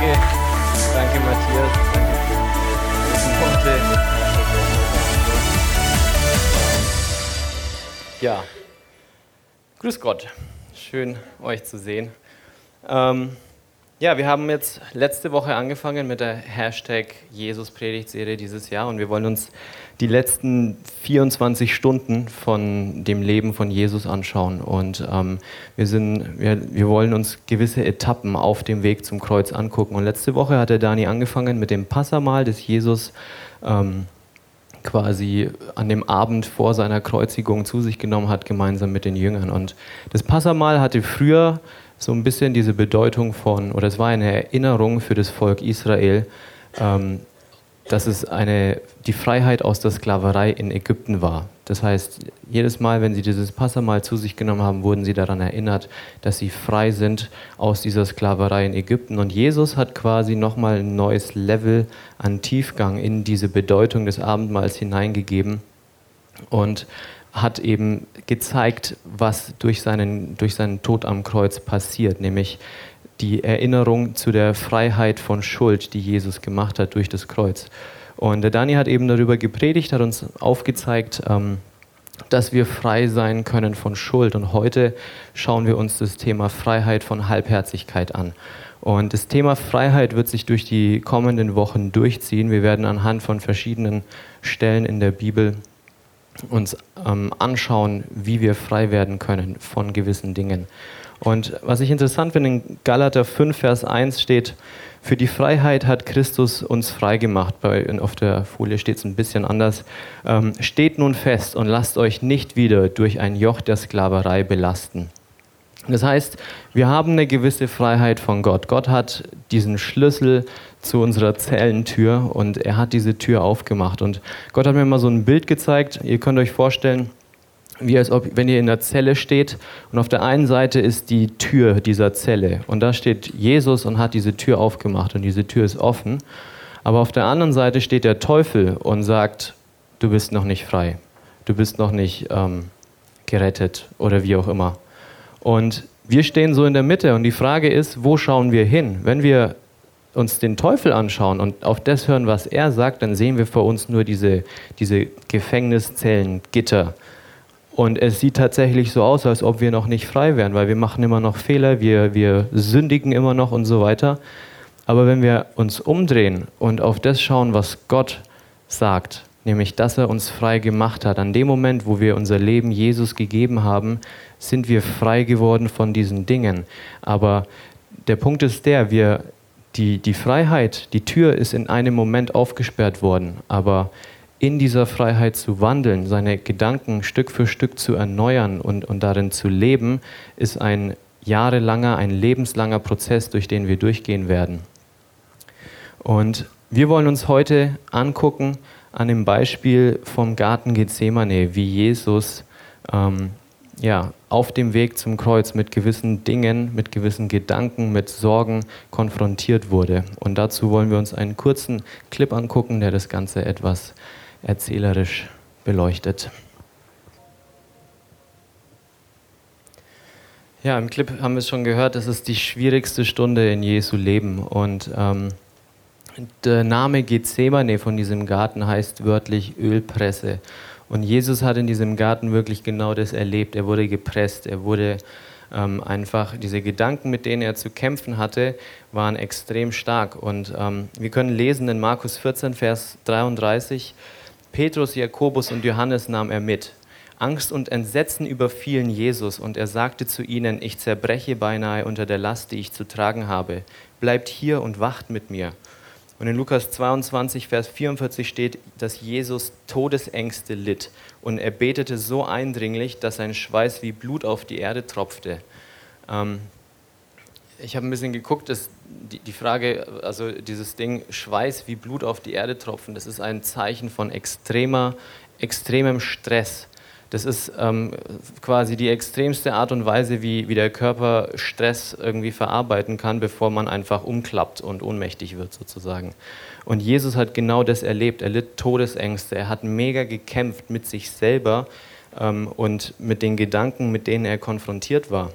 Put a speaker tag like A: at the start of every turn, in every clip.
A: Danke, danke Matthias, danke für die Worte. Ja, grüß Gott, schön euch zu sehen. Ähm, ja, wir haben jetzt letzte Woche angefangen mit der Hashtag Jesus Predigtserie dieses Jahr und wir wollen uns die letzten 24 Stunden von dem Leben von Jesus anschauen. Und ähm, wir, sind, wir, wir wollen uns gewisse Etappen auf dem Weg zum Kreuz angucken. Und letzte Woche hat der Dani angefangen mit dem Passamal, das Jesus ähm, quasi an dem Abend vor seiner Kreuzigung zu sich genommen hat, gemeinsam mit den Jüngern. Und das Passamal hatte früher so ein bisschen diese Bedeutung von, oder es war eine Erinnerung für das Volk Israel, ähm, dass es eine, die Freiheit aus der Sklaverei in Ägypten war. Das heißt, jedes Mal, wenn sie dieses Passamal zu sich genommen haben, wurden sie daran erinnert, dass sie frei sind aus dieser Sklaverei in Ägypten. Und Jesus hat quasi nochmal ein neues Level an Tiefgang in diese Bedeutung des Abendmahls hineingegeben und hat eben gezeigt, was durch seinen, durch seinen Tod am Kreuz passiert, nämlich die Erinnerung zu der Freiheit von Schuld, die Jesus gemacht hat durch das Kreuz. Und der Dani hat eben darüber gepredigt, hat uns aufgezeigt, ähm, dass wir frei sein können von Schuld. Und heute schauen wir uns das Thema Freiheit von Halbherzigkeit an. Und das Thema Freiheit wird sich durch die kommenden Wochen durchziehen. Wir werden anhand von verschiedenen Stellen in der Bibel uns ähm, anschauen, wie wir frei werden können von gewissen Dingen. Und was ich interessant finde, in Galater 5, Vers 1 steht, für die Freiheit hat Christus uns frei gemacht. Bei, auf der Folie steht es ein bisschen anders. Ähm, steht nun fest und lasst euch nicht wieder durch ein Joch der Sklaverei belasten. Das heißt, wir haben eine gewisse Freiheit von Gott. Gott hat diesen Schlüssel zu unserer Zellentür und er hat diese Tür aufgemacht. Und Gott hat mir mal so ein Bild gezeigt. Ihr könnt euch vorstellen, wie als ob, wenn ihr in der Zelle steht und auf der einen Seite ist die Tür dieser Zelle und da steht Jesus und hat diese Tür aufgemacht und diese Tür ist offen. Aber auf der anderen Seite steht der Teufel und sagt, du bist noch nicht frei, du bist noch nicht ähm, gerettet oder wie auch immer. Und wir stehen so in der Mitte und die Frage ist, wo schauen wir hin? Wenn wir uns den Teufel anschauen und auf das hören, was er sagt, dann sehen wir vor uns nur diese, diese Gefängniszellen, Gitter und es sieht tatsächlich so aus, als ob wir noch nicht frei wären, weil wir machen immer noch Fehler, wir, wir sündigen immer noch und so weiter. Aber wenn wir uns umdrehen und auf das schauen, was Gott sagt, nämlich dass er uns frei gemacht hat, an dem Moment, wo wir unser Leben Jesus gegeben haben, sind wir frei geworden von diesen Dingen. Aber der Punkt ist der, wir, die, die Freiheit, die Tür ist in einem Moment aufgesperrt worden, aber in dieser Freiheit zu wandeln, seine Gedanken Stück für Stück zu erneuern und, und darin zu leben, ist ein jahrelanger, ein lebenslanger Prozess, durch den wir durchgehen werden. Und wir wollen uns heute angucken an dem Beispiel vom Garten Gethsemane, wie Jesus ähm, ja, auf dem Weg zum Kreuz mit gewissen Dingen, mit gewissen Gedanken, mit Sorgen konfrontiert wurde. Und dazu wollen wir uns einen kurzen Clip angucken, der das Ganze etwas erzählerisch beleuchtet. Ja, im Clip haben wir es schon gehört, das ist die schwierigste Stunde in Jesu Leben. Und ähm, der Name Gethsemane von diesem Garten heißt wörtlich Ölpresse. Und Jesus hat in diesem Garten wirklich genau das erlebt. Er wurde gepresst, er wurde ähm, einfach, diese Gedanken, mit denen er zu kämpfen hatte, waren extrem stark. Und ähm, wir können lesen in Markus 14, Vers 33, Petrus, Jakobus und Johannes nahm er mit. Angst und Entsetzen überfielen Jesus und er sagte zu ihnen, ich zerbreche beinahe unter der Last, die ich zu tragen habe. Bleibt hier und wacht mit mir. Und in Lukas 22, Vers 44 steht, dass Jesus Todesängste litt und er betete so eindringlich, dass sein Schweiß wie Blut auf die Erde tropfte. Ähm, ich habe ein bisschen geguckt, dass die, die Frage, also dieses Ding Schweiß wie Blut auf die Erde tropfen, das ist ein Zeichen von extremer, extremem Stress. Das ist ähm, quasi die extremste Art und Weise, wie, wie der Körper Stress irgendwie verarbeiten kann, bevor man einfach umklappt und ohnmächtig wird sozusagen. Und Jesus hat genau das erlebt. Er litt Todesängste. Er hat mega gekämpft mit sich selber ähm, und mit den Gedanken, mit denen er konfrontiert war.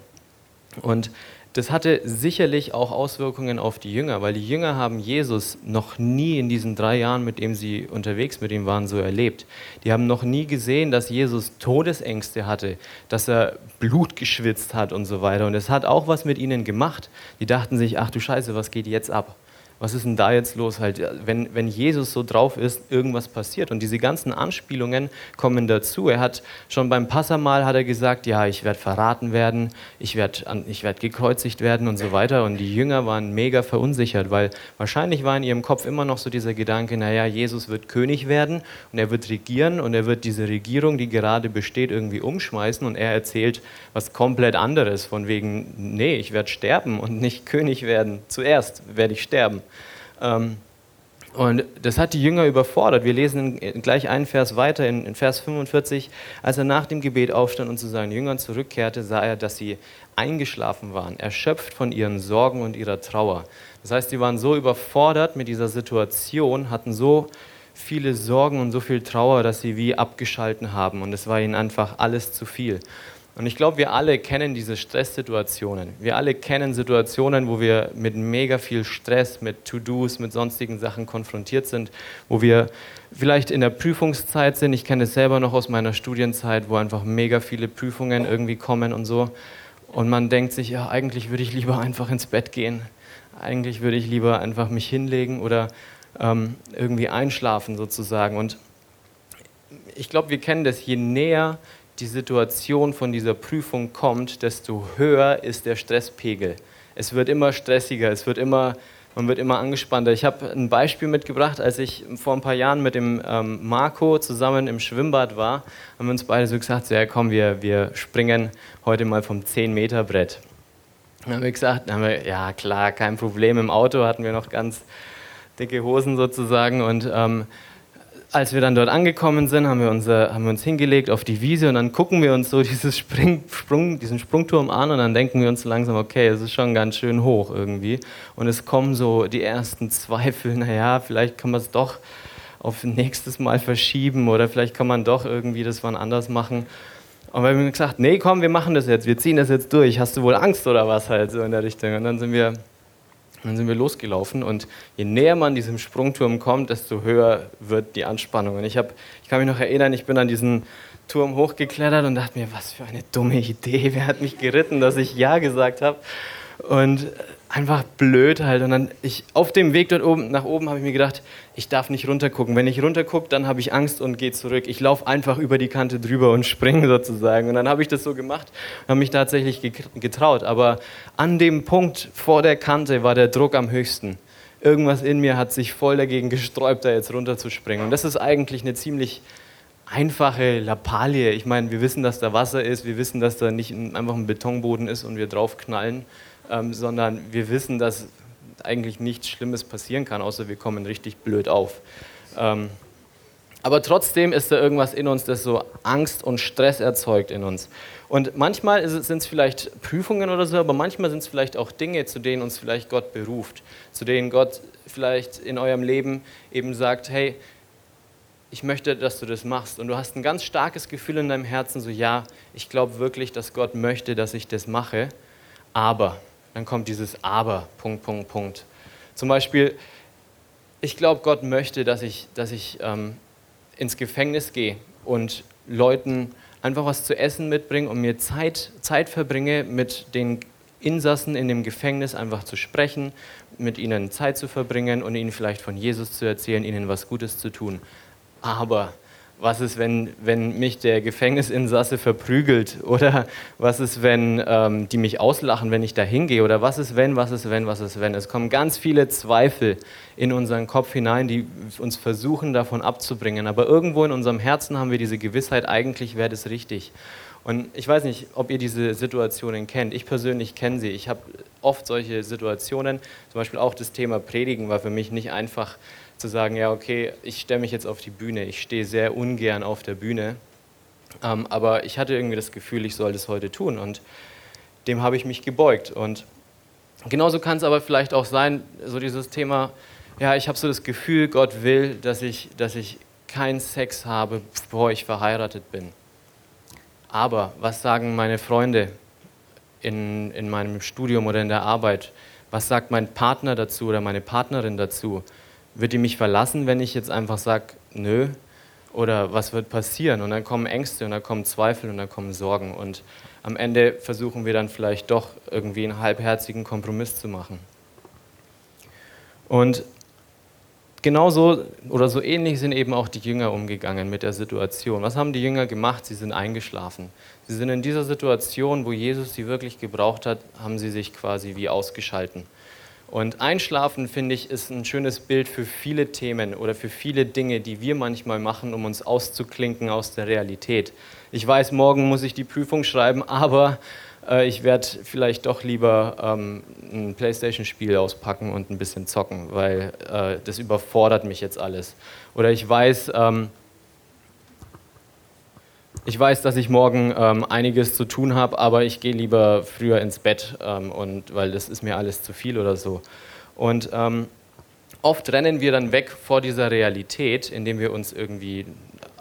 A: Und das hatte sicherlich auch Auswirkungen auf die Jünger, weil die Jünger haben Jesus noch nie in diesen drei Jahren, mit dem sie unterwegs mit ihm waren, so erlebt. Die haben noch nie gesehen, dass Jesus Todesängste hatte, dass er Blut geschwitzt hat und so weiter. Und es hat auch was mit ihnen gemacht. Die dachten sich, ach du Scheiße, was geht jetzt ab? Was ist denn da jetzt los? Halt, wenn, wenn Jesus so drauf ist, irgendwas passiert. Und diese ganzen Anspielungen kommen dazu. Er hat schon beim Passamal hat er gesagt, ja, ich werde verraten werden, ich werde ich werd gekreuzigt werden und so weiter. Und die Jünger waren mega verunsichert, weil wahrscheinlich war in ihrem Kopf immer noch so dieser Gedanke, naja, Jesus wird König werden und er wird regieren und er wird diese Regierung, die gerade besteht, irgendwie umschmeißen. Und er erzählt was komplett anderes, von wegen, nee, ich werde sterben und nicht König werden. Zuerst werde ich sterben. Ähm, und das hat die Jünger überfordert. Wir lesen gleich einen Vers weiter, in, in, Vers 45. Als er nach dem Gebet aufstand und zu seinen Jüngern zurückkehrte, sah er, dass sie eingeschlafen waren, erschöpft von ihren Sorgen und ihrer Trauer. Das heißt, sie waren so überfordert mit dieser Situation, hatten so viele Sorgen und so viel Trauer, dass sie wie abgeschalten haben. Und es war ihnen einfach alles zu viel. Und ich glaube, wir alle kennen diese Stresssituationen. Wir alle kennen Situationen, wo wir mit mega viel Stress, mit To-Dos, mit sonstigen Sachen konfrontiert sind, wo wir vielleicht in der Prüfungszeit sind. Ich kenne es selber noch aus meiner Studienzeit, wo einfach mega viele Prüfungen irgendwie kommen und so. Und man denkt sich, ja, eigentlich würde ich lieber einfach ins Bett gehen. Eigentlich würde ich lieber einfach mich hinlegen oder ähm, irgendwie einschlafen sozusagen. Und ich glaube, wir kennen das, je näher die Situation von dieser Prüfung kommt, desto höher ist der Stresspegel. Es wird immer stressiger, es wird immer, man wird immer angespannter. Ich habe ein Beispiel mitgebracht, als ich vor ein paar Jahren mit dem ähm, Marco zusammen im Schwimmbad war, haben wir uns beide so gesagt, so, ja komm, wir, wir springen heute mal vom 10-Meter-Brett. Dann haben wir gesagt, haben wir, ja klar, kein Problem, im Auto hatten wir noch ganz dicke Hosen sozusagen und ähm, als wir dann dort angekommen sind, haben wir, unser, haben wir uns hingelegt auf die Wiese und dann gucken wir uns so dieses Spring, Sprung, diesen Sprungturm an und dann denken wir uns langsam, okay, es ist schon ganz schön hoch irgendwie. Und es kommen so die ersten Zweifel, naja, vielleicht kann man es doch auf nächstes Mal verschieben oder vielleicht kann man doch irgendwie das wann anders machen. Und wir haben gesagt, nee, komm, wir machen das jetzt, wir ziehen das jetzt durch. Hast du wohl Angst oder was halt so in der Richtung? Und dann sind wir dann sind wir losgelaufen und je näher man diesem Sprungturm kommt, desto höher wird die Anspannung. Und ich, hab, ich kann mich noch erinnern, ich bin an diesen Turm hochgeklettert und dachte mir, was für eine dumme Idee, wer hat mich geritten, dass ich Ja gesagt habe. Und einfach blöd halt. Und dann ich auf dem Weg dort oben nach oben habe ich mir gedacht, ich darf nicht runtergucken. Wenn ich runtergucke, dann habe ich Angst und gehe zurück. Ich laufe einfach über die Kante drüber und springe sozusagen. Und dann habe ich das so gemacht und habe mich tatsächlich getraut. Aber an dem Punkt vor der Kante war der Druck am höchsten. Irgendwas in mir hat sich voll dagegen gesträubt, da jetzt runterzuspringen. Und das ist eigentlich eine ziemlich einfache Lappalie. Ich meine, wir wissen, dass da Wasser ist, wir wissen, dass da nicht einfach ein Betonboden ist und wir draufknallen ähm, sondern wir wissen, dass eigentlich nichts Schlimmes passieren kann, außer wir kommen richtig blöd auf. Ähm, aber trotzdem ist da irgendwas in uns, das so Angst und Stress erzeugt in uns. Und manchmal sind es vielleicht Prüfungen oder so, aber manchmal sind es vielleicht auch Dinge, zu denen uns vielleicht Gott beruft, zu denen Gott vielleicht in eurem Leben eben sagt, hey, ich möchte, dass du das machst. Und du hast ein ganz starkes Gefühl in deinem Herzen, so ja, ich glaube wirklich, dass Gott möchte, dass ich das mache, aber dann kommt dieses Aber, Punkt, Punkt, Punkt. Zum Beispiel, ich glaube, Gott möchte, dass ich, dass ich ähm, ins Gefängnis gehe und Leuten einfach was zu essen mitbringe und mir Zeit, Zeit verbringe, mit den Insassen in dem Gefängnis einfach zu sprechen, mit ihnen Zeit zu verbringen und ihnen vielleicht von Jesus zu erzählen, ihnen was Gutes zu tun. Aber was ist, wenn, wenn mich der Gefängnisinsasse verprügelt? Oder was ist, wenn ähm, die mich auslachen, wenn ich da hingehe? Oder was ist, wenn, was ist, wenn, was ist, wenn? Es kommen ganz viele Zweifel in unseren Kopf hinein, die uns versuchen, davon abzubringen. Aber irgendwo in unserem Herzen haben wir diese Gewissheit, eigentlich wäre das richtig. Und ich weiß nicht, ob ihr diese Situationen kennt. Ich persönlich kenne sie. Ich habe oft solche Situationen. Zum Beispiel auch das Thema Predigen war für mich nicht einfach zu sagen, ja, okay, ich stelle mich jetzt auf die Bühne. Ich stehe sehr ungern auf der Bühne. Ähm, aber ich hatte irgendwie das Gefühl, ich soll das heute tun. Und dem habe ich mich gebeugt. Und genauso kann es aber vielleicht auch sein, so dieses Thema, ja, ich habe so das Gefühl, Gott will, dass ich, dass ich keinen Sex habe, bevor ich verheiratet bin. Aber was sagen meine Freunde in, in meinem Studium oder in der Arbeit? Was sagt mein Partner dazu oder meine Partnerin dazu? Wird die mich verlassen, wenn ich jetzt einfach sage, nö? Oder was wird passieren? Und dann kommen Ängste und dann kommen Zweifel und dann kommen Sorgen. Und am Ende versuchen wir dann vielleicht doch irgendwie einen halbherzigen Kompromiss zu machen. Und genauso oder so ähnlich sind eben auch die Jünger umgegangen mit der Situation. Was haben die Jünger gemacht? Sie sind eingeschlafen. Sie sind in dieser Situation, wo Jesus sie wirklich gebraucht hat, haben sie sich quasi wie ausgeschalten. Und Einschlafen, finde ich, ist ein schönes Bild für viele Themen oder für viele Dinge, die wir manchmal machen, um uns auszuklinken aus der Realität. Ich weiß, morgen muss ich die Prüfung schreiben, aber äh, ich werde vielleicht doch lieber ähm, ein Playstation-Spiel auspacken und ein bisschen zocken, weil äh, das überfordert mich jetzt alles. Oder ich weiß, ähm, ich weiß, dass ich morgen ähm, einiges zu tun habe, aber ich gehe lieber früher ins Bett, ähm, und, weil das ist mir alles zu viel oder so. Und ähm, oft rennen wir dann weg vor dieser Realität, indem wir uns irgendwie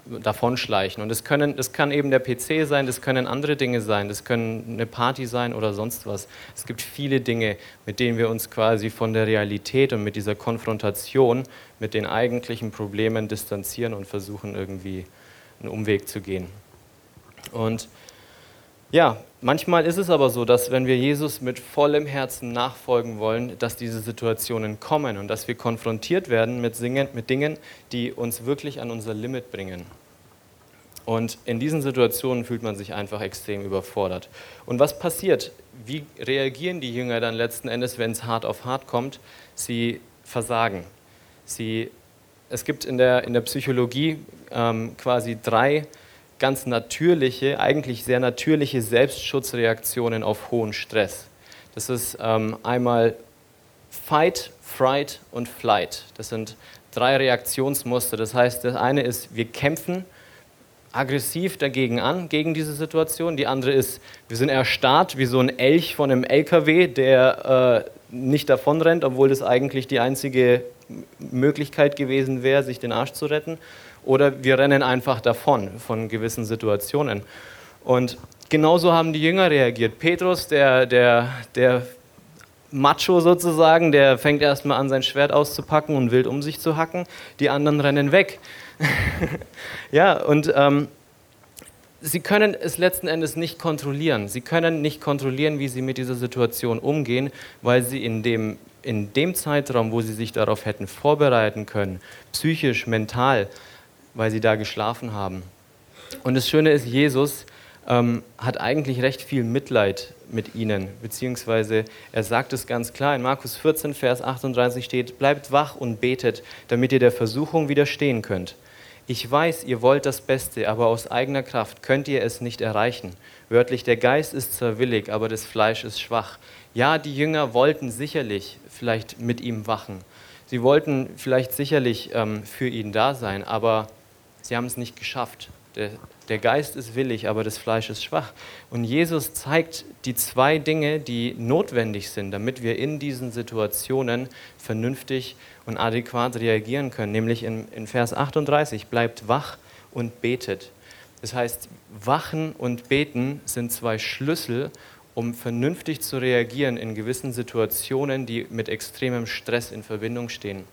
A: davonschleichen. Und das, können, das kann eben der PC sein, das können andere Dinge sein, das können eine Party sein oder sonst was. Es gibt viele Dinge, mit denen wir uns quasi von der Realität und mit dieser Konfrontation mit den eigentlichen Problemen distanzieren und versuchen irgendwie einen Umweg zu gehen. Und ja, manchmal ist es aber so, dass wenn wir Jesus mit vollem Herzen nachfolgen wollen, dass diese Situationen kommen und dass wir konfrontiert werden mit, Singen, mit Dingen, die uns wirklich an unser Limit bringen. Und in diesen Situationen fühlt man sich einfach extrem überfordert. Und was passiert? Wie reagieren die Jünger dann letzten Endes, wenn es hart auf hart kommt? Sie versagen. Sie, es gibt in der, in der Psychologie ähm, quasi drei ganz natürliche, eigentlich sehr natürliche Selbstschutzreaktionen auf hohen Stress. Das ist ähm, einmal Fight, Fright und Flight. Das sind drei Reaktionsmuster. Das heißt, das eine ist, wir kämpfen aggressiv dagegen an, gegen diese Situation. Die andere ist, wir sind erstarrt wie so ein Elch von einem LKW, der äh, nicht davonrennt, obwohl das eigentlich die einzige Möglichkeit gewesen wäre, sich den Arsch zu retten oder wir rennen einfach davon von gewissen Situationen. Und genauso haben die Jünger reagiert. Petrus, der, der, der Macho sozusagen, der fängt erstmal an, sein Schwert auszupacken und wild um sich zu hacken. Die anderen rennen weg. ja, und ähm, sie können es letzten Endes nicht kontrollieren. Sie können nicht kontrollieren, wie sie mit dieser Situation umgehen, weil sie in dem, in dem Zeitraum, wo sie sich darauf hätten vorbereiten können, psychisch, mental, weil sie da geschlafen haben. Und das Schöne ist, Jesus ähm, hat eigentlich recht viel Mitleid mit ihnen, beziehungsweise er sagt es ganz klar, in Markus 14, Vers 38 steht, bleibt wach und betet, damit ihr der Versuchung widerstehen könnt. Ich weiß, ihr wollt das Beste, aber aus eigener Kraft könnt ihr es nicht erreichen. Wörtlich, der Geist ist zwar willig, aber das Fleisch ist schwach. Ja, die Jünger wollten sicherlich vielleicht mit ihm wachen. Sie wollten vielleicht sicherlich ähm, für ihn da sein, aber Sie haben es nicht geschafft. Der, der, Geist ist willig, aber das Fleisch ist schwach. Und Jesus zeigt die zwei Dinge, die notwendig sind, damit wir in diesen Situationen vernünftig und adäquat reagieren können. Nämlich in, in Vers 38, bleibt wach und betet. Das heißt, wachen und beten sind zwei Schlüssel, um vernünftig zu reagieren in gewissen Situationen, die mit extremem Stress in Verbindung stehen.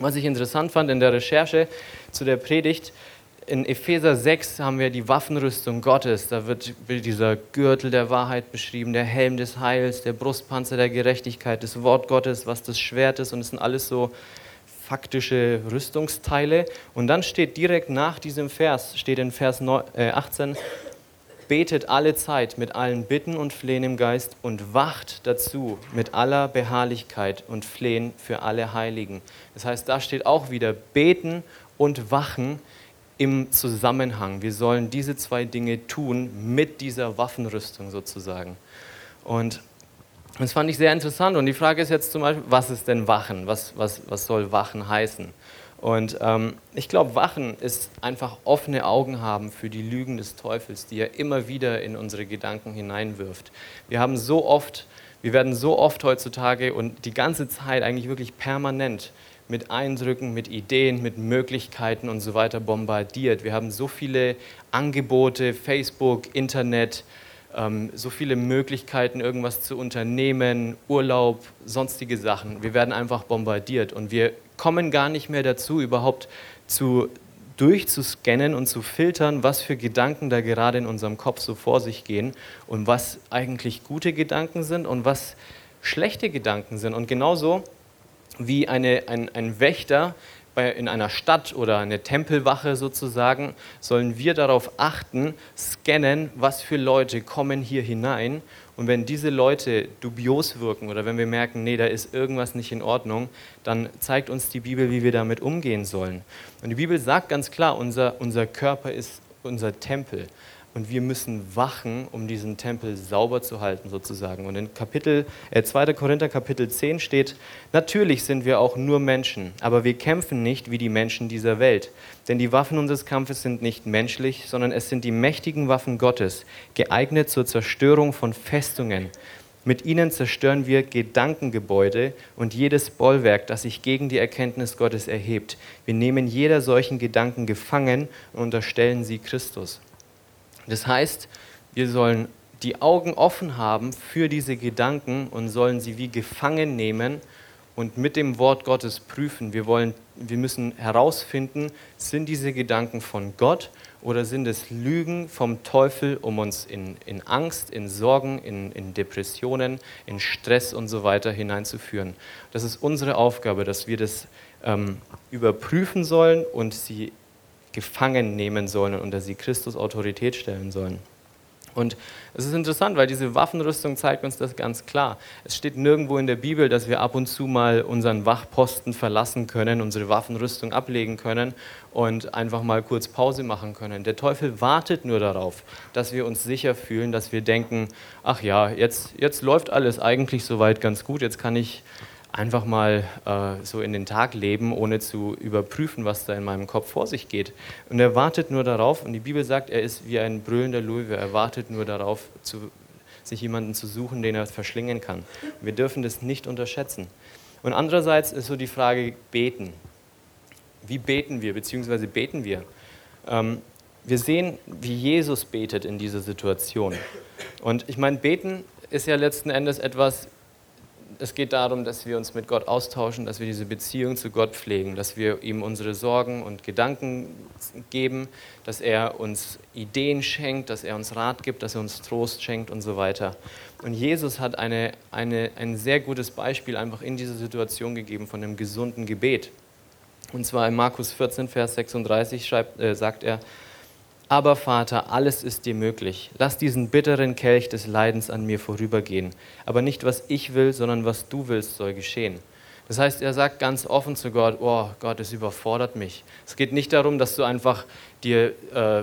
A: Was ich interessant fand in der Recherche zu der Predigt, in Epheser 6 haben wir die Waffenrüstung Gottes. Da wird dieser Gürtel der Wahrheit beschrieben, der Helm des Heils, der Brustpanzer der Gerechtigkeit, das Wort Gottes, was das Schwert ist. Und es sind alles so faktische Rüstungsteile. Und dann steht direkt nach diesem Vers, steht in Vers 18, äh, betet alle Zeit mit allen Bitten und Flehen im Geist und wacht dazu mit aller Beharrlichkeit und Flehen für alle Heiligen. Das heißt, da steht auch wieder beten und wachen im Zusammenhang. Wir sollen diese zwei Dinge tun mit dieser Waffenrüstung sozusagen. Und das fand ich sehr interessant. Und die Frage ist jetzt zum Beispiel, was ist denn Wachen? Was, was, was soll Wachen heißen? Und ähm, ich glaube, Wachen ist einfach offene Augen haben für die Lügen des Teufels, die er immer wieder in unsere Gedanken hineinwirft. Wir haben so oft, wir werden so oft heutzutage und die ganze Zeit eigentlich wirklich permanent mit Eindrücken, mit Ideen, mit Möglichkeiten und so weiter bombardiert. Wir haben so viele Angebote, Facebook, Internet, ähm, so viele Möglichkeiten, irgendwas zu unternehmen, Urlaub, sonstige Sachen. Wir werden einfach bombardiert und wir kommen gar nicht mehr dazu, überhaupt zu durchzuscannen und zu filtern, was für Gedanken da gerade in unserem Kopf so vor sich gehen und was eigentlich gute Gedanken sind und was schlechte Gedanken sind. Und genauso wie eine, ein, ein Wächter bei, in einer Stadt oder eine Tempelwache sozusagen, sollen wir darauf achten, scannen, was für Leute kommen hier hinein. Und wenn diese Leute dubios wirken oder wenn wir merken, nee, da ist irgendwas nicht in Ordnung, dann zeigt uns die Bibel, wie wir damit umgehen sollen. Und die Bibel sagt ganz klar, unser, unser Körper ist unser Tempel und wir müssen wachen, um diesen Tempel sauber zu halten sozusagen. Und in Kapitel, äh, 2. Korinther Kapitel 10 steht, natürlich sind wir auch nur Menschen, aber wir kämpfen nicht wie die Menschen dieser Welt. Denn die Waffen unseres Kampfes sind nicht menschlich, sondern es sind die mächtigen Waffen Gottes, geeignet zur Zerstörung von Festungen. Mit ihnen zerstören wir Gedankengebäude und jedes Bollwerk, das sich gegen die Erkenntnis Gottes erhebt. Wir nehmen jeder solchen Gedanken gefangen und unterstellen sie Christus. Das heißt, wir sollen die Augen offen haben für diese Gedanken und sollen sie wie gefangen nehmen und mit dem Wort Gottes prüfen. Wir, wollen, wir müssen herausfinden, sind diese Gedanken von Gott oder sind es Lügen vom Teufel, um uns in, in Angst, in Sorgen, in, in Depressionen, in Stress und so weiter hineinzuführen. Das ist unsere Aufgabe, dass wir das ähm, überprüfen sollen und sie gefangen nehmen sollen und unter sie Christus Autorität stellen sollen. Und es ist interessant, weil diese Waffenrüstung zeigt uns das ganz klar. Es steht nirgendwo in der Bibel, dass wir ab und zu mal unseren Wachposten verlassen können, unsere Waffenrüstung ablegen können und einfach mal kurz Pause machen können. Der Teufel wartet nur darauf, dass wir uns sicher fühlen, dass wir denken, ach ja, jetzt, jetzt läuft alles eigentlich soweit ganz gut, jetzt kann ich einfach mal äh, so in den Tag leben, ohne zu überprüfen, was da in meinem Kopf vor sich geht. Und er wartet nur darauf, und die Bibel sagt, er ist wie ein brüllender Löwe, er wartet nur darauf, zu, sich jemanden zu suchen, den er verschlingen kann. Wir dürfen das nicht unterschätzen. Und andererseits ist so die Frage, beten. Wie beten wir, beziehungsweise beten wir? Ähm, wir sehen, wie Jesus betet in dieser Situation. Und ich meine, beten ist ja letzten Endes etwas, es geht darum, dass wir uns mit Gott austauschen, dass wir diese Beziehung zu Gott pflegen, dass wir ihm unsere Sorgen und Gedanken geben, dass er uns Ideen schenkt, dass er uns Rat gibt, dass er uns Trost schenkt und so weiter. Und Jesus hat eine, eine, ein sehr gutes Beispiel einfach in dieser Situation gegeben von einem gesunden Gebet. Und zwar in Markus 14, Vers 36 schreibt, äh, sagt er, aber Vater, alles ist dir möglich. Lass diesen bitteren Kelch des Leidens an mir vorübergehen. Aber nicht was ich will, sondern was du willst, soll geschehen. Das heißt, er sagt ganz offen zu Gott, oh Gott, es überfordert mich. Es geht nicht darum, dass du einfach dir äh,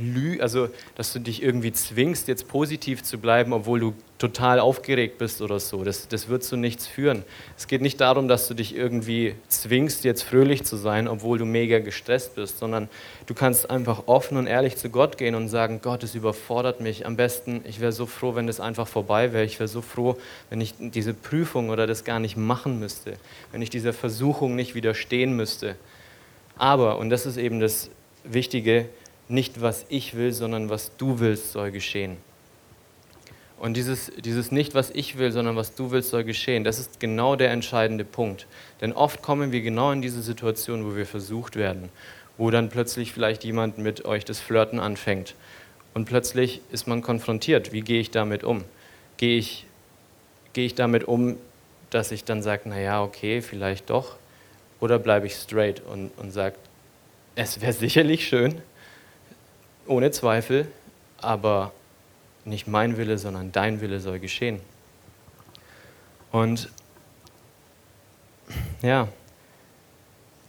A: lü also dass du dich irgendwie zwingst, jetzt positiv zu bleiben, obwohl du total aufgeregt bist oder so. Das, das wird zu nichts führen. Es geht nicht darum, dass du dich irgendwie zwingst, jetzt fröhlich zu sein, obwohl du mega gestresst bist, sondern du kannst einfach offen und ehrlich zu Gott gehen und sagen, Gott, es überfordert mich. Am besten, ich wäre so froh, wenn das einfach vorbei wäre. Ich wäre so froh, wenn ich diese Prüfung oder das gar nicht machen müsste, wenn ich dieser Versuchung nicht widerstehen müsste. Aber, und das ist eben das Wichtige, nicht was ich will, sondern was du willst, soll geschehen. Und dieses, dieses nicht, was ich will, sondern was du willst, soll geschehen, das ist genau der entscheidende Punkt. Denn oft kommen wir genau in diese Situation, wo wir versucht werden, wo dann plötzlich vielleicht jemand mit euch das Flirten anfängt. Und plötzlich ist man konfrontiert. Wie gehe ich damit um? Gehe ich, gehe ich damit um, dass ich dann sage, naja, okay, vielleicht doch? Oder bleibe ich straight und, und sage, es wäre sicherlich schön, ohne Zweifel, aber nicht mein Wille, sondern dein Wille soll geschehen. Und ja,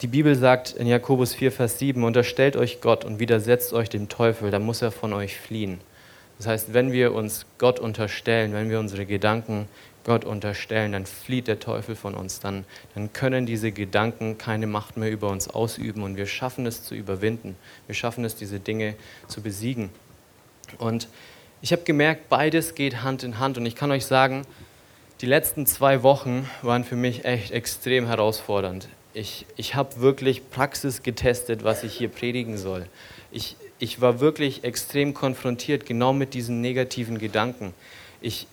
A: die Bibel sagt in Jakobus 4, Vers 7, unterstellt euch Gott und widersetzt euch dem Teufel, dann muss er von euch fliehen. Das heißt, wenn wir uns Gott unterstellen, wenn wir unsere Gedanken Gott unterstellen, dann flieht der Teufel von uns, dann, dann können diese Gedanken keine Macht mehr über uns ausüben und wir schaffen es zu überwinden. Wir schaffen es, diese Dinge zu besiegen. Und ich habe gemerkt, beides geht Hand in Hand und ich kann euch sagen, die letzten zwei Wochen waren für mich echt extrem herausfordernd. Ich, ich habe wirklich Praxis getestet, was ich hier predigen soll. Ich, ich war wirklich extrem konfrontiert, genau mit diesen negativen Gedanken. Ich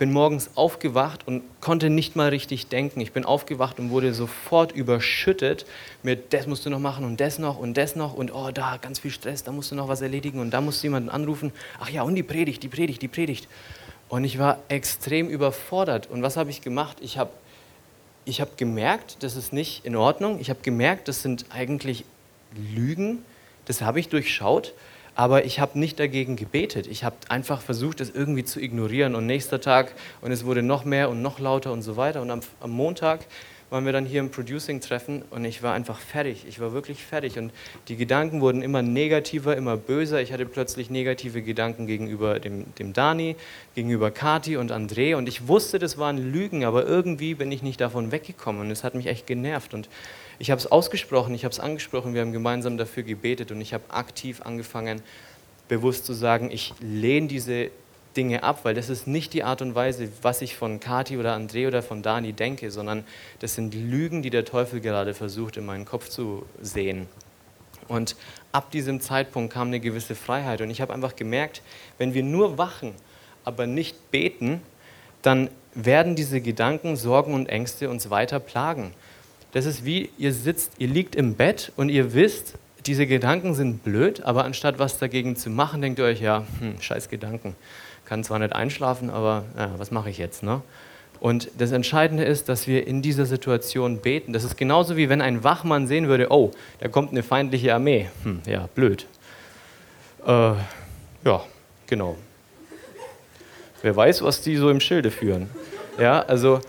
A: bin morgens aufgewacht und konnte nicht mal richtig denken. Ich bin aufgewacht und wurde sofort überschüttet mit, das musst du noch machen und das noch und das noch und oh, da ganz viel Stress, da musst du noch was erledigen und da musst du jemanden anrufen. Ach ja, und die Predigt, die Predigt, die Predigt. Und ich war extrem überfordert. Und was habe ich gemacht? Ich habe ich hab gemerkt, das ist nicht in Ordnung. Ich habe gemerkt, das sind eigentlich Lügen. Das habe ich durchschaut aber ich habe nicht dagegen gebetet. Ich habe einfach versucht, es irgendwie zu ignorieren. Und nächster Tag, und es wurde noch mehr und noch lauter und so weiter. Und am, am Montag waren wir dann hier im Producing-Treffen und ich war einfach fertig. Ich war wirklich fertig. Und die Gedanken wurden immer negativer, immer böser. Ich hatte plötzlich negative Gedanken gegenüber dem, dem Dani, gegenüber Kati und André. Und ich wusste, das waren Lügen, aber irgendwie bin ich nicht davon weggekommen. Und es hat mich echt genervt. Und ich habe es ausgesprochen, ich habe es angesprochen, wir haben gemeinsam dafür gebetet und ich habe aktiv angefangen, bewusst zu sagen, ich lehne diese Dinge ab, weil das ist nicht die Art und Weise, was ich von Kati oder André oder von Dani denke, sondern das sind Lügen, die der Teufel gerade versucht, in meinen Kopf zu sehen. Und ab diesem Zeitpunkt kam eine gewisse Freiheit und ich habe einfach gemerkt, wenn wir nur wachen, aber nicht beten, dann werden diese Gedanken, Sorgen und Ängste uns weiter plagen. Das ist wie, ihr sitzt, ihr liegt im Bett und ihr wisst, diese Gedanken sind blöd, aber anstatt was dagegen zu machen, denkt ihr euch, ja, hm, scheiß Gedanken. Kann zwar nicht einschlafen, aber ja, was mache ich jetzt? Ne? Und das Entscheidende ist, dass wir in dieser Situation beten. Das ist genauso wie wenn ein Wachmann sehen würde, oh, da kommt eine feindliche Armee. Hm, ja, blöd. Äh, ja, genau. Wer weiß, was die so im Schilde führen. Ja, also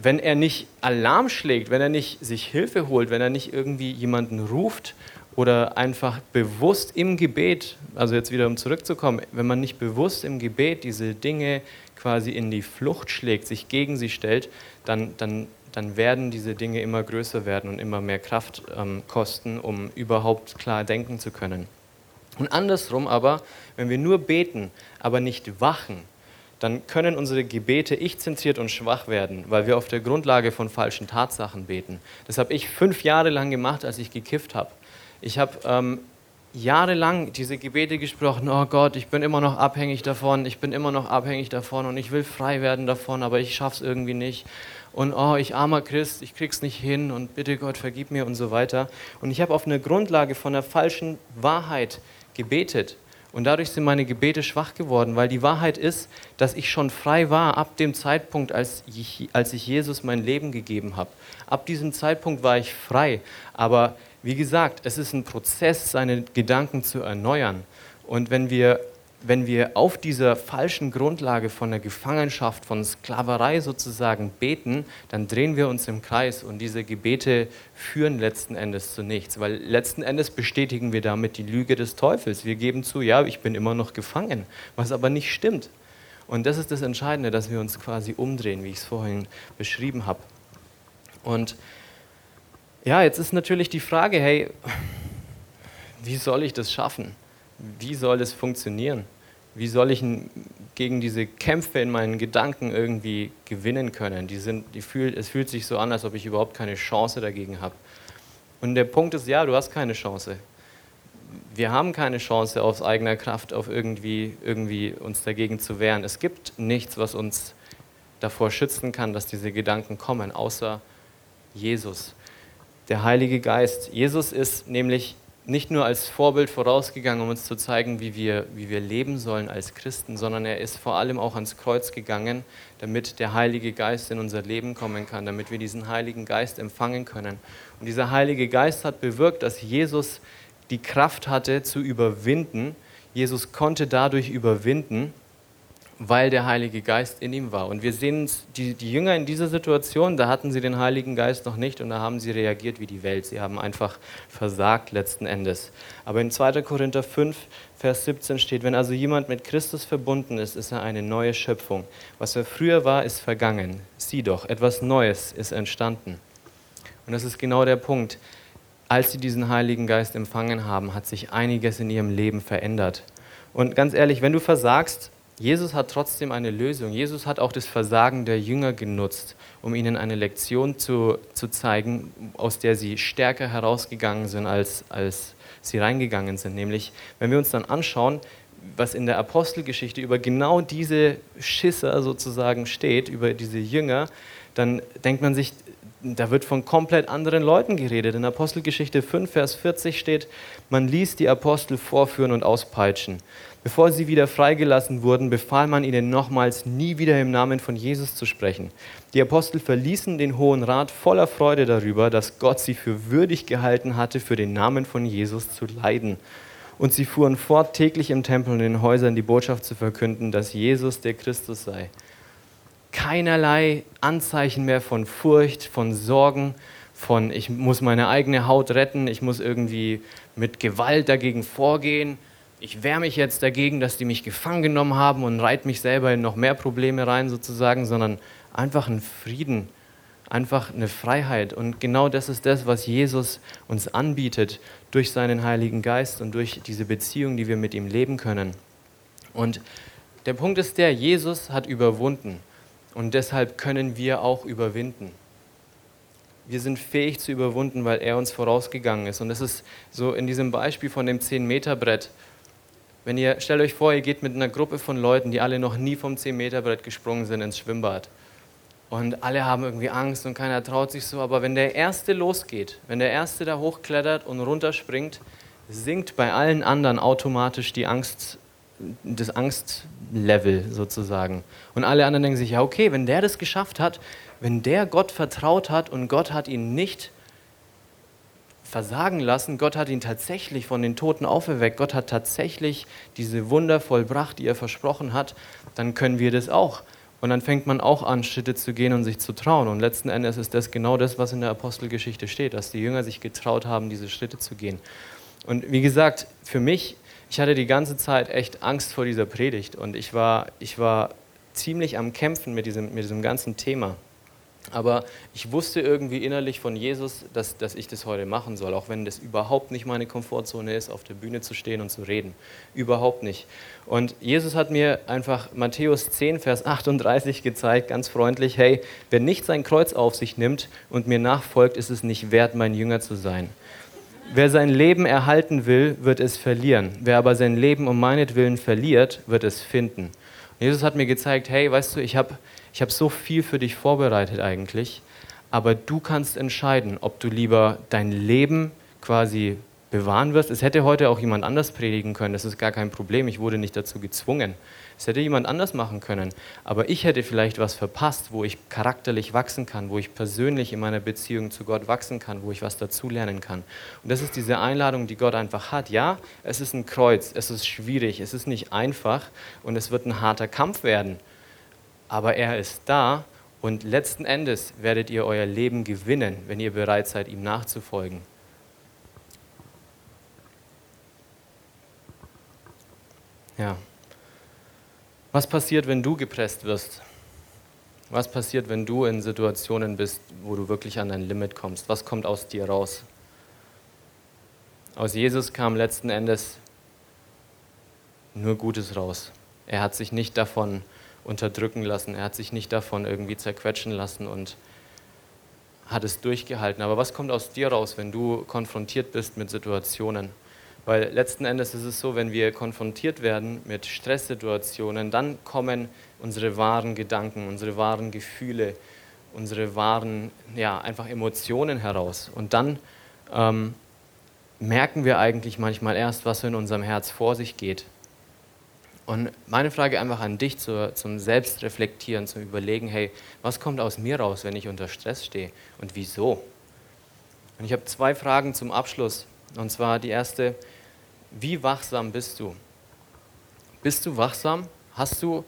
A: wenn er nicht Alarm schlägt, wenn er nicht sich Hilfe holt, wenn er nicht irgendwie jemanden ruft oder einfach bewusst im Gebet, also jetzt wieder um zurückzukommen, wenn man nicht bewusst im Gebet diese Dinge quasi in die Flucht schlägt, sich gegen sie stellt, dann, dann, dann werden diese Dinge immer größer werden und immer mehr Kraft ähm, kosten, um überhaupt klar denken zu können. Und andersrum aber, wenn wir nur beten, aber nicht wachen, dann können unsere Gebete ich-zentriert und schwach werden, weil wir auf der Grundlage von falschen Tatsachen beten. Das habe ich fünf Jahre lang gemacht, als ich gekifft habe. Ich habe ähm, jahrelang diese Gebete gesprochen, oh Gott, ich bin immer noch abhängig davon, ich bin immer noch abhängig davon und ich will frei werden davon, aber ich schaffe es irgendwie nicht. Und oh, ich armer Christ, ich krieg's nicht hin und bitte Gott, vergib mir und so weiter. Und ich habe auf einer Grundlage von einer falschen Wahrheit gebetet. Und dadurch sind meine Gebete schwach geworden, weil die Wahrheit ist, dass ich schon frei war ab dem Zeitpunkt, als ich, als ich Jesus mein Leben gegeben habe. Ab diesem Zeitpunkt war ich frei. Aber wie gesagt, es ist ein Prozess, seine Gedanken zu erneuern. Und wenn wir wenn wir auf dieser falschen Grundlage von der Gefangenschaft, von Sklaverei sozusagen beten, dann drehen wir uns im Kreis und diese Gebete führen letzten Endes zu nichts, weil letzten Endes bestätigen wir damit die Lüge des Teufels. Wir geben zu, ja, ich bin immer noch gefangen, was aber nicht stimmt. Und das ist das Entscheidende, dass wir uns quasi umdrehen, wie ich es vorhin beschrieben habe. Und ja, jetzt ist natürlich die Frage, hey, wie soll ich das schaffen? Wie soll das funktionieren? Wie soll ich gegen diese Kämpfe in meinen Gedanken irgendwie gewinnen können? Die sind, die fühlt, es fühlt sich so an, als ob ich überhaupt keine Chance dagegen habe. Und der Punkt ist, ja, du hast keine Chance. Wir haben keine Chance aus eigener Kraft, auf irgendwie, irgendwie uns dagegen zu wehren. Es gibt nichts, was uns davor schützen kann, dass diese Gedanken kommen, außer Jesus, der Heilige Geist. Jesus ist nämlich nicht nur als Vorbild vorausgegangen, um uns zu zeigen, wie wir, wie wir leben sollen als Christen, sondern er ist vor allem auch ans Kreuz gegangen, damit der Heilige Geist in unser Leben kommen kann, damit wir diesen Heiligen Geist empfangen können. Und dieser Heilige Geist hat bewirkt, dass Jesus die Kraft hatte zu überwinden. Jesus konnte dadurch überwinden weil der Heilige Geist in ihm war. Und wir sehen die, die Jünger in dieser Situation, da hatten sie den Heiligen Geist noch nicht und da haben sie reagiert wie die Welt. Sie haben einfach versagt letzten Endes. Aber in 2. Korinther 5, Vers 17 steht, wenn also jemand mit Christus verbunden ist, ist er eine neue Schöpfung. Was er früher war, ist vergangen. Sieh doch, etwas Neues ist entstanden. Und das ist genau der Punkt. Als sie diesen Heiligen Geist empfangen haben, hat sich einiges in ihrem Leben verändert. Und ganz ehrlich, wenn du versagst, Jesus hat trotzdem eine Lösung. Jesus hat auch das Versagen der Jünger genutzt, um ihnen eine Lektion zu, zu zeigen, aus der sie stärker herausgegangen sind, als, als sie reingegangen sind. Nämlich, wenn wir uns dann anschauen, was in der Apostelgeschichte über genau diese Schisser sozusagen steht, über diese Jünger, dann denkt man sich, da wird von komplett anderen Leuten geredet. In Apostelgeschichte 5, Vers 40 steht, man ließ die Apostel vorführen und auspeitschen. Bevor sie wieder freigelassen wurden, befahl man ihnen nochmals, nie wieder im Namen von Jesus zu sprechen. Die Apostel verließen den Hohen Rat voller Freude darüber, dass Gott sie für würdig gehalten hatte, für den Namen von Jesus zu leiden. Und sie fuhren fort, täglich im Tempel und in den Häusern die Botschaft zu verkünden, dass Jesus der Christus sei keinerlei Anzeichen mehr von Furcht, von Sorgen, von ich muss meine eigene Haut retten, ich muss irgendwie mit Gewalt dagegen vorgehen, ich wehre mich jetzt dagegen, dass die mich gefangen genommen haben und reite mich selber in noch mehr Probleme rein sozusagen, sondern einfach ein Frieden, einfach eine Freiheit. Und genau das ist das, was Jesus uns anbietet durch seinen Heiligen Geist und durch diese Beziehung, die wir mit ihm leben können. Und der Punkt ist der, Jesus hat überwunden. Und deshalb können wir auch überwinden. Wir sind fähig zu überwinden, weil er uns vorausgegangen ist. Und das ist so in diesem Beispiel von dem 10-Meter-Brett. Wenn ihr, stellt euch vor, ihr geht mit einer Gruppe von Leuten, die alle noch nie vom 10-Meter-Brett gesprungen sind, ins Schwimmbad. Und alle haben irgendwie Angst und keiner traut sich so. Aber wenn der Erste losgeht, wenn der Erste da hochklettert und runterspringt, sinkt bei allen anderen automatisch die Angst das Angstlevel sozusagen. Und alle anderen denken sich, ja okay, wenn der das geschafft hat, wenn der Gott vertraut hat und Gott hat ihn nicht versagen lassen, Gott hat ihn tatsächlich von den Toten auferweckt, Gott hat tatsächlich diese Wunder vollbracht, die er versprochen hat, dann können wir das auch. Und dann fängt man auch an, Schritte zu gehen und sich zu trauen. Und letzten Endes ist das genau das, was in der Apostelgeschichte steht, dass die Jünger sich getraut haben, diese Schritte zu gehen. Und wie gesagt, für mich ich hatte die ganze Zeit echt Angst vor dieser Predigt und ich war, ich war ziemlich am Kämpfen mit diesem, mit diesem ganzen Thema. Aber ich wusste irgendwie innerlich von Jesus, dass, dass ich das heute machen soll, auch wenn das überhaupt nicht meine Komfortzone ist, auf der Bühne zu stehen und zu reden. Überhaupt nicht. Und Jesus hat mir einfach Matthäus 10, Vers 38 gezeigt, ganz freundlich, hey, wer nicht sein Kreuz auf sich nimmt und mir nachfolgt, ist es nicht wert, mein Jünger zu sein. Wer sein Leben erhalten will, wird es verlieren. Wer aber sein Leben um meinetwillen verliert, wird es finden. Und Jesus hat mir gezeigt, hey, weißt du, ich habe ich hab so viel für dich vorbereitet eigentlich, aber du kannst entscheiden, ob du lieber dein Leben quasi bewahren wirst. Es hätte heute auch jemand anders predigen können, das ist gar kein Problem, ich wurde nicht dazu gezwungen. Es hätte jemand anders machen können. Aber ich hätte vielleicht was verpasst, wo ich charakterlich wachsen kann, wo ich persönlich in meiner Beziehung zu Gott wachsen kann, wo ich was dazulernen kann. Und das ist diese Einladung, die Gott einfach hat. Ja, es ist ein Kreuz, es ist schwierig, es ist nicht einfach und es wird ein harter Kampf werden. Aber er ist da und letzten Endes werdet ihr euer Leben gewinnen, wenn ihr bereit seid, ihm nachzufolgen. Ja. Was passiert, wenn du gepresst wirst? Was passiert, wenn du in Situationen bist, wo du wirklich an dein Limit kommst? Was kommt aus dir raus? Aus Jesus kam letzten Endes nur Gutes raus. Er hat sich nicht davon unterdrücken lassen, er hat sich nicht davon irgendwie zerquetschen lassen und hat es durchgehalten. Aber was kommt aus dir raus, wenn du konfrontiert bist mit Situationen? Weil letzten Endes ist es so, wenn wir konfrontiert werden mit Stresssituationen, dann kommen unsere wahren Gedanken, unsere wahren Gefühle, unsere wahren, ja, einfach Emotionen heraus. Und dann ähm, merken wir eigentlich manchmal erst, was in unserem Herz vor sich geht. Und meine Frage einfach an dich zur, zum Selbstreflektieren, zum Überlegen, hey, was kommt aus mir raus, wenn ich unter Stress stehe und wieso? Und ich habe zwei Fragen zum Abschluss. Und zwar die erste, wie wachsam bist du? Bist du wachsam? Hast du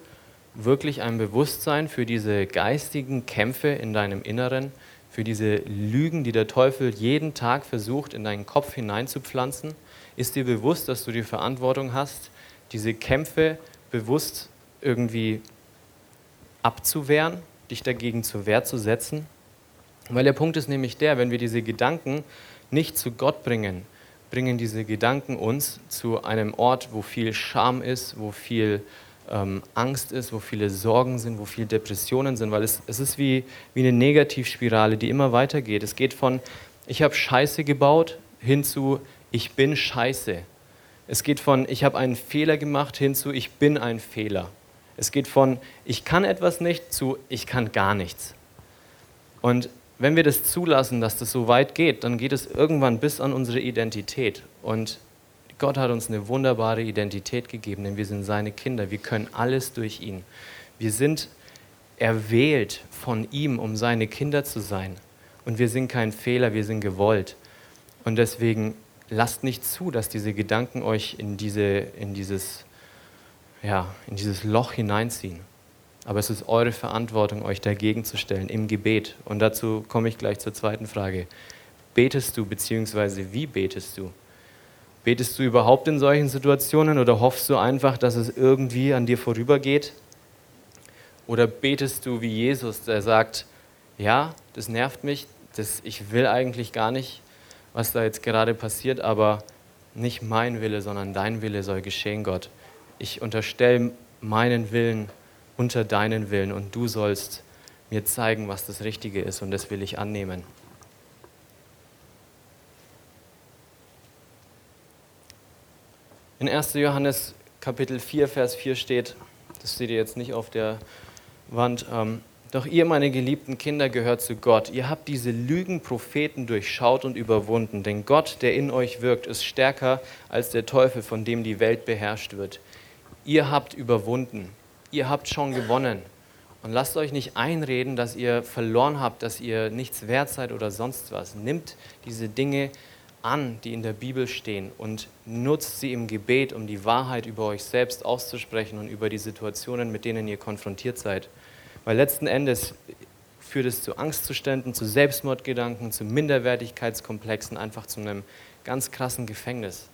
A: wirklich ein Bewusstsein für diese geistigen Kämpfe in deinem Inneren, für diese Lügen, die der Teufel jeden Tag versucht, in deinen Kopf hineinzupflanzen? Ist dir bewusst, dass du die Verantwortung hast, diese Kämpfe bewusst irgendwie abzuwehren, dich dagegen zur Wehr zu setzen? Weil der Punkt ist nämlich der, wenn wir diese Gedanken nicht zu Gott bringen, bringen diese Gedanken uns zu einem Ort, wo viel Scham ist, wo viel ähm, Angst ist, wo viele Sorgen sind, wo viele Depressionen sind, weil es, es ist wie, wie eine Negativspirale, die immer weitergeht. Es geht von, ich habe Scheiße gebaut, hin zu, ich bin Scheiße. Es geht von, ich habe einen Fehler gemacht, hin zu, ich bin ein Fehler. Es geht von, ich kann etwas nicht, zu, ich kann gar nichts. Und wenn wir das zulassen, dass das so weit geht, dann geht es irgendwann bis an unsere Identität. Und Gott hat uns eine wunderbare Identität gegeben, denn wir sind seine Kinder. Wir können alles durch ihn. Wir sind erwählt von ihm, um seine Kinder zu sein. Und wir sind kein Fehler, wir sind gewollt. Und deswegen lasst nicht zu, dass diese Gedanken euch in, diese, in, dieses, ja, in dieses Loch hineinziehen. Aber es ist eure Verantwortung, euch dagegen zu stellen im Gebet. Und dazu komme ich gleich zur zweiten Frage. Betest du, beziehungsweise wie betest du? Betest du überhaupt in solchen Situationen oder hoffst du einfach, dass es irgendwie an dir vorübergeht? Oder betest du wie Jesus, der sagt, ja, das nervt mich, das, ich will eigentlich gar nicht, was da jetzt gerade passiert, aber nicht mein Wille, sondern dein Wille soll geschehen, Gott. Ich unterstelle meinen Willen unter deinen Willen und du sollst mir zeigen, was das Richtige ist und das will ich annehmen. In 1. Johannes Kapitel 4, Vers 4 steht, das seht ihr jetzt nicht auf der Wand, ähm, doch ihr, meine geliebten Kinder, gehört zu Gott. Ihr habt diese Lügenpropheten durchschaut und überwunden, denn Gott, der in euch wirkt, ist stärker als der Teufel, von dem die Welt beherrscht wird. Ihr habt überwunden ihr habt schon gewonnen. Und lasst euch nicht einreden, dass ihr verloren habt, dass ihr nichts wert seid oder sonst was. Nimmt diese Dinge an, die in der Bibel stehen und nutzt sie im Gebet, um die Wahrheit über euch selbst auszusprechen und über die Situationen, mit denen ihr konfrontiert seid. Weil letzten Endes führt es zu Angstzuständen, zu Selbstmordgedanken, zu Minderwertigkeitskomplexen, einfach zu einem ganz krassen Gefängnis.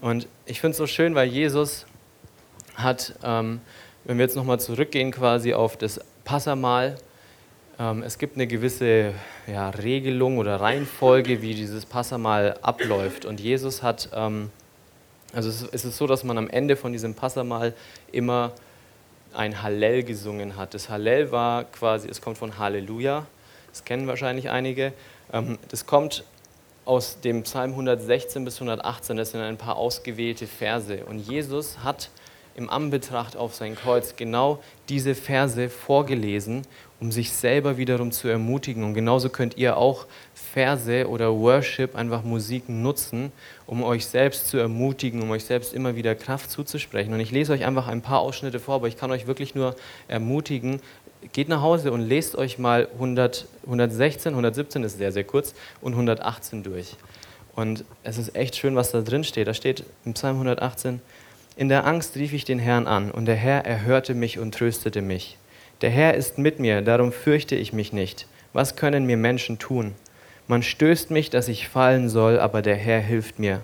A: Und ich finde es so schön, weil Jesus hat, ähm, wenn wir jetzt nochmal zurückgehen quasi auf das Passamal, ähm, es gibt eine gewisse ja, Regelung oder Reihenfolge, wie dieses Passamal abläuft. Und Jesus hat, ähm, also es, ist so, dass man am Ende von diesem Passamal immer ein Hallel gesungen hat. Das Hallel war quasi, es kommt von Halleluja, das kennen wahrscheinlich einige. Ähm, das kommt aus dem Psalm 116 bis 118, das sind ein paar ausgewählte Verse. Und Jesus hat im Anbetracht auf sein Kreuz genau diese Verse vorgelesen, um sich selber wiederum zu ermutigen. Und genauso könnt ihr auch Verse oder Worship, einfach Musik nutzen, um euch selbst zu ermutigen, um euch selbst immer wieder Kraft zuzusprechen. Und ich lese euch einfach ein paar Ausschnitte vor, aber ich kann euch wirklich nur ermutigen, geht nach Hause und lest euch mal 100, 116, 117 ist sehr, sehr kurz und 118 durch. Und es ist echt schön, was da drin steht. Da steht im Psalm 118, in der Angst rief ich den Herrn an, und der Herr erhörte mich und tröstete mich. Der Herr ist mit mir, darum fürchte ich mich nicht. Was können mir Menschen tun? Man stößt mich, dass ich fallen soll, aber der Herr hilft mir.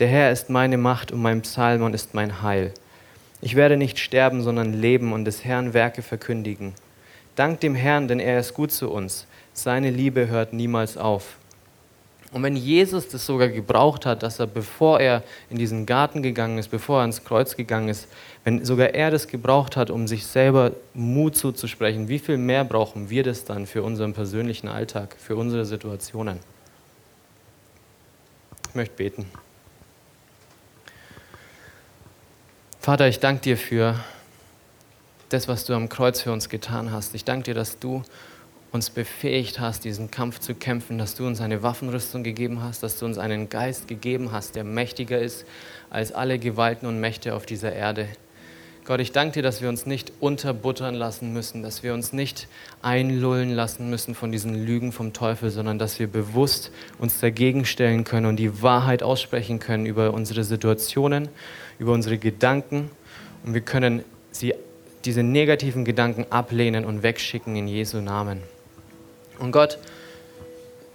A: Der Herr ist meine Macht und mein Psalm und ist mein Heil. Ich werde nicht sterben, sondern leben und des Herrn Werke verkündigen. Dank dem Herrn, denn er ist gut zu uns. Seine Liebe hört niemals auf. Und wenn Jesus das sogar gebraucht hat, dass er, bevor er in diesen Garten gegangen ist, bevor er ans Kreuz gegangen ist, wenn sogar er das gebraucht hat, um sich selber Mut zuzusprechen, wie viel mehr brauchen wir das dann für unseren persönlichen Alltag, für unsere Situationen? Ich möchte beten. Vater, ich danke dir für das, was du am Kreuz für uns getan hast. Ich danke dir, dass du uns befähigt hast, diesen Kampf zu kämpfen, dass du uns eine Waffenrüstung gegeben hast, dass du uns einen Geist gegeben hast, der mächtiger ist als alle Gewalten und Mächte auf dieser Erde. Gott, ich danke dir, dass wir uns nicht unterbuttern lassen müssen, dass wir uns nicht einlullen lassen müssen von diesen Lügen vom Teufel, sondern dass wir bewusst uns dagegen stellen können und die Wahrheit aussprechen können über unsere Situationen, über unsere Gedanken. Und wir können sie, diese negativen Gedanken ablehnen und wegschicken in Jesu Namen. Und Gott,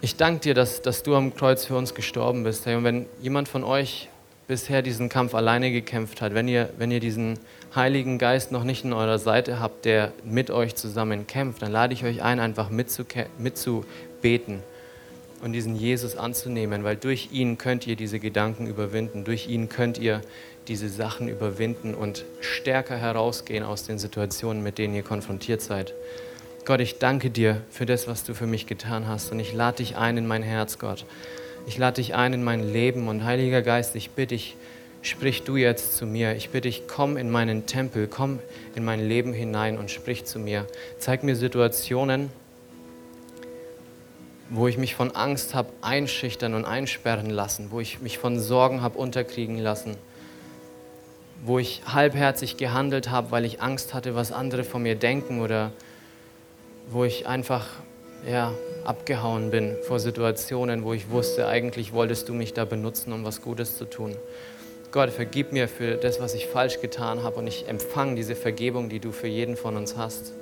A: ich danke dir, dass, dass du am Kreuz für uns gestorben bist. Und wenn jemand von euch bisher diesen Kampf alleine gekämpft hat, wenn ihr, wenn ihr diesen Heiligen Geist noch nicht an eurer Seite habt, der mit euch zusammen kämpft, dann lade ich euch ein, einfach mitzubeten. und diesen Jesus anzunehmen, weil durch ihn könnt ihr diese Gedanken überwinden, durch ihn könnt ihr diese Sachen überwinden und stärker herausgehen aus den Situationen, mit denen ihr konfrontiert seid. Gott, ich danke dir für das, was du für mich getan hast und ich lade dich ein in mein Herz, Gott. Ich lade dich ein in mein Leben und Heiliger Geist, ich bitte dich, sprich du jetzt zu mir. Ich bitte dich, komm in meinen Tempel, komm in mein Leben hinein und sprich zu mir. Zeig mir Situationen, wo ich mich von Angst habe einschüchtern und einsperren lassen, wo ich mich von Sorgen habe unterkriegen lassen, wo ich halbherzig gehandelt habe, weil ich Angst hatte, was andere von mir denken oder wo ich einfach ja, abgehauen bin vor Situationen, wo ich wusste, eigentlich wolltest du mich da benutzen, um was Gutes zu tun. Gott, vergib mir für das, was ich falsch getan habe und ich empfange diese Vergebung, die du für jeden von uns hast.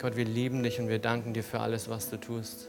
A: Gott, wir lieben dich und wir danken dir für alles, was du tust.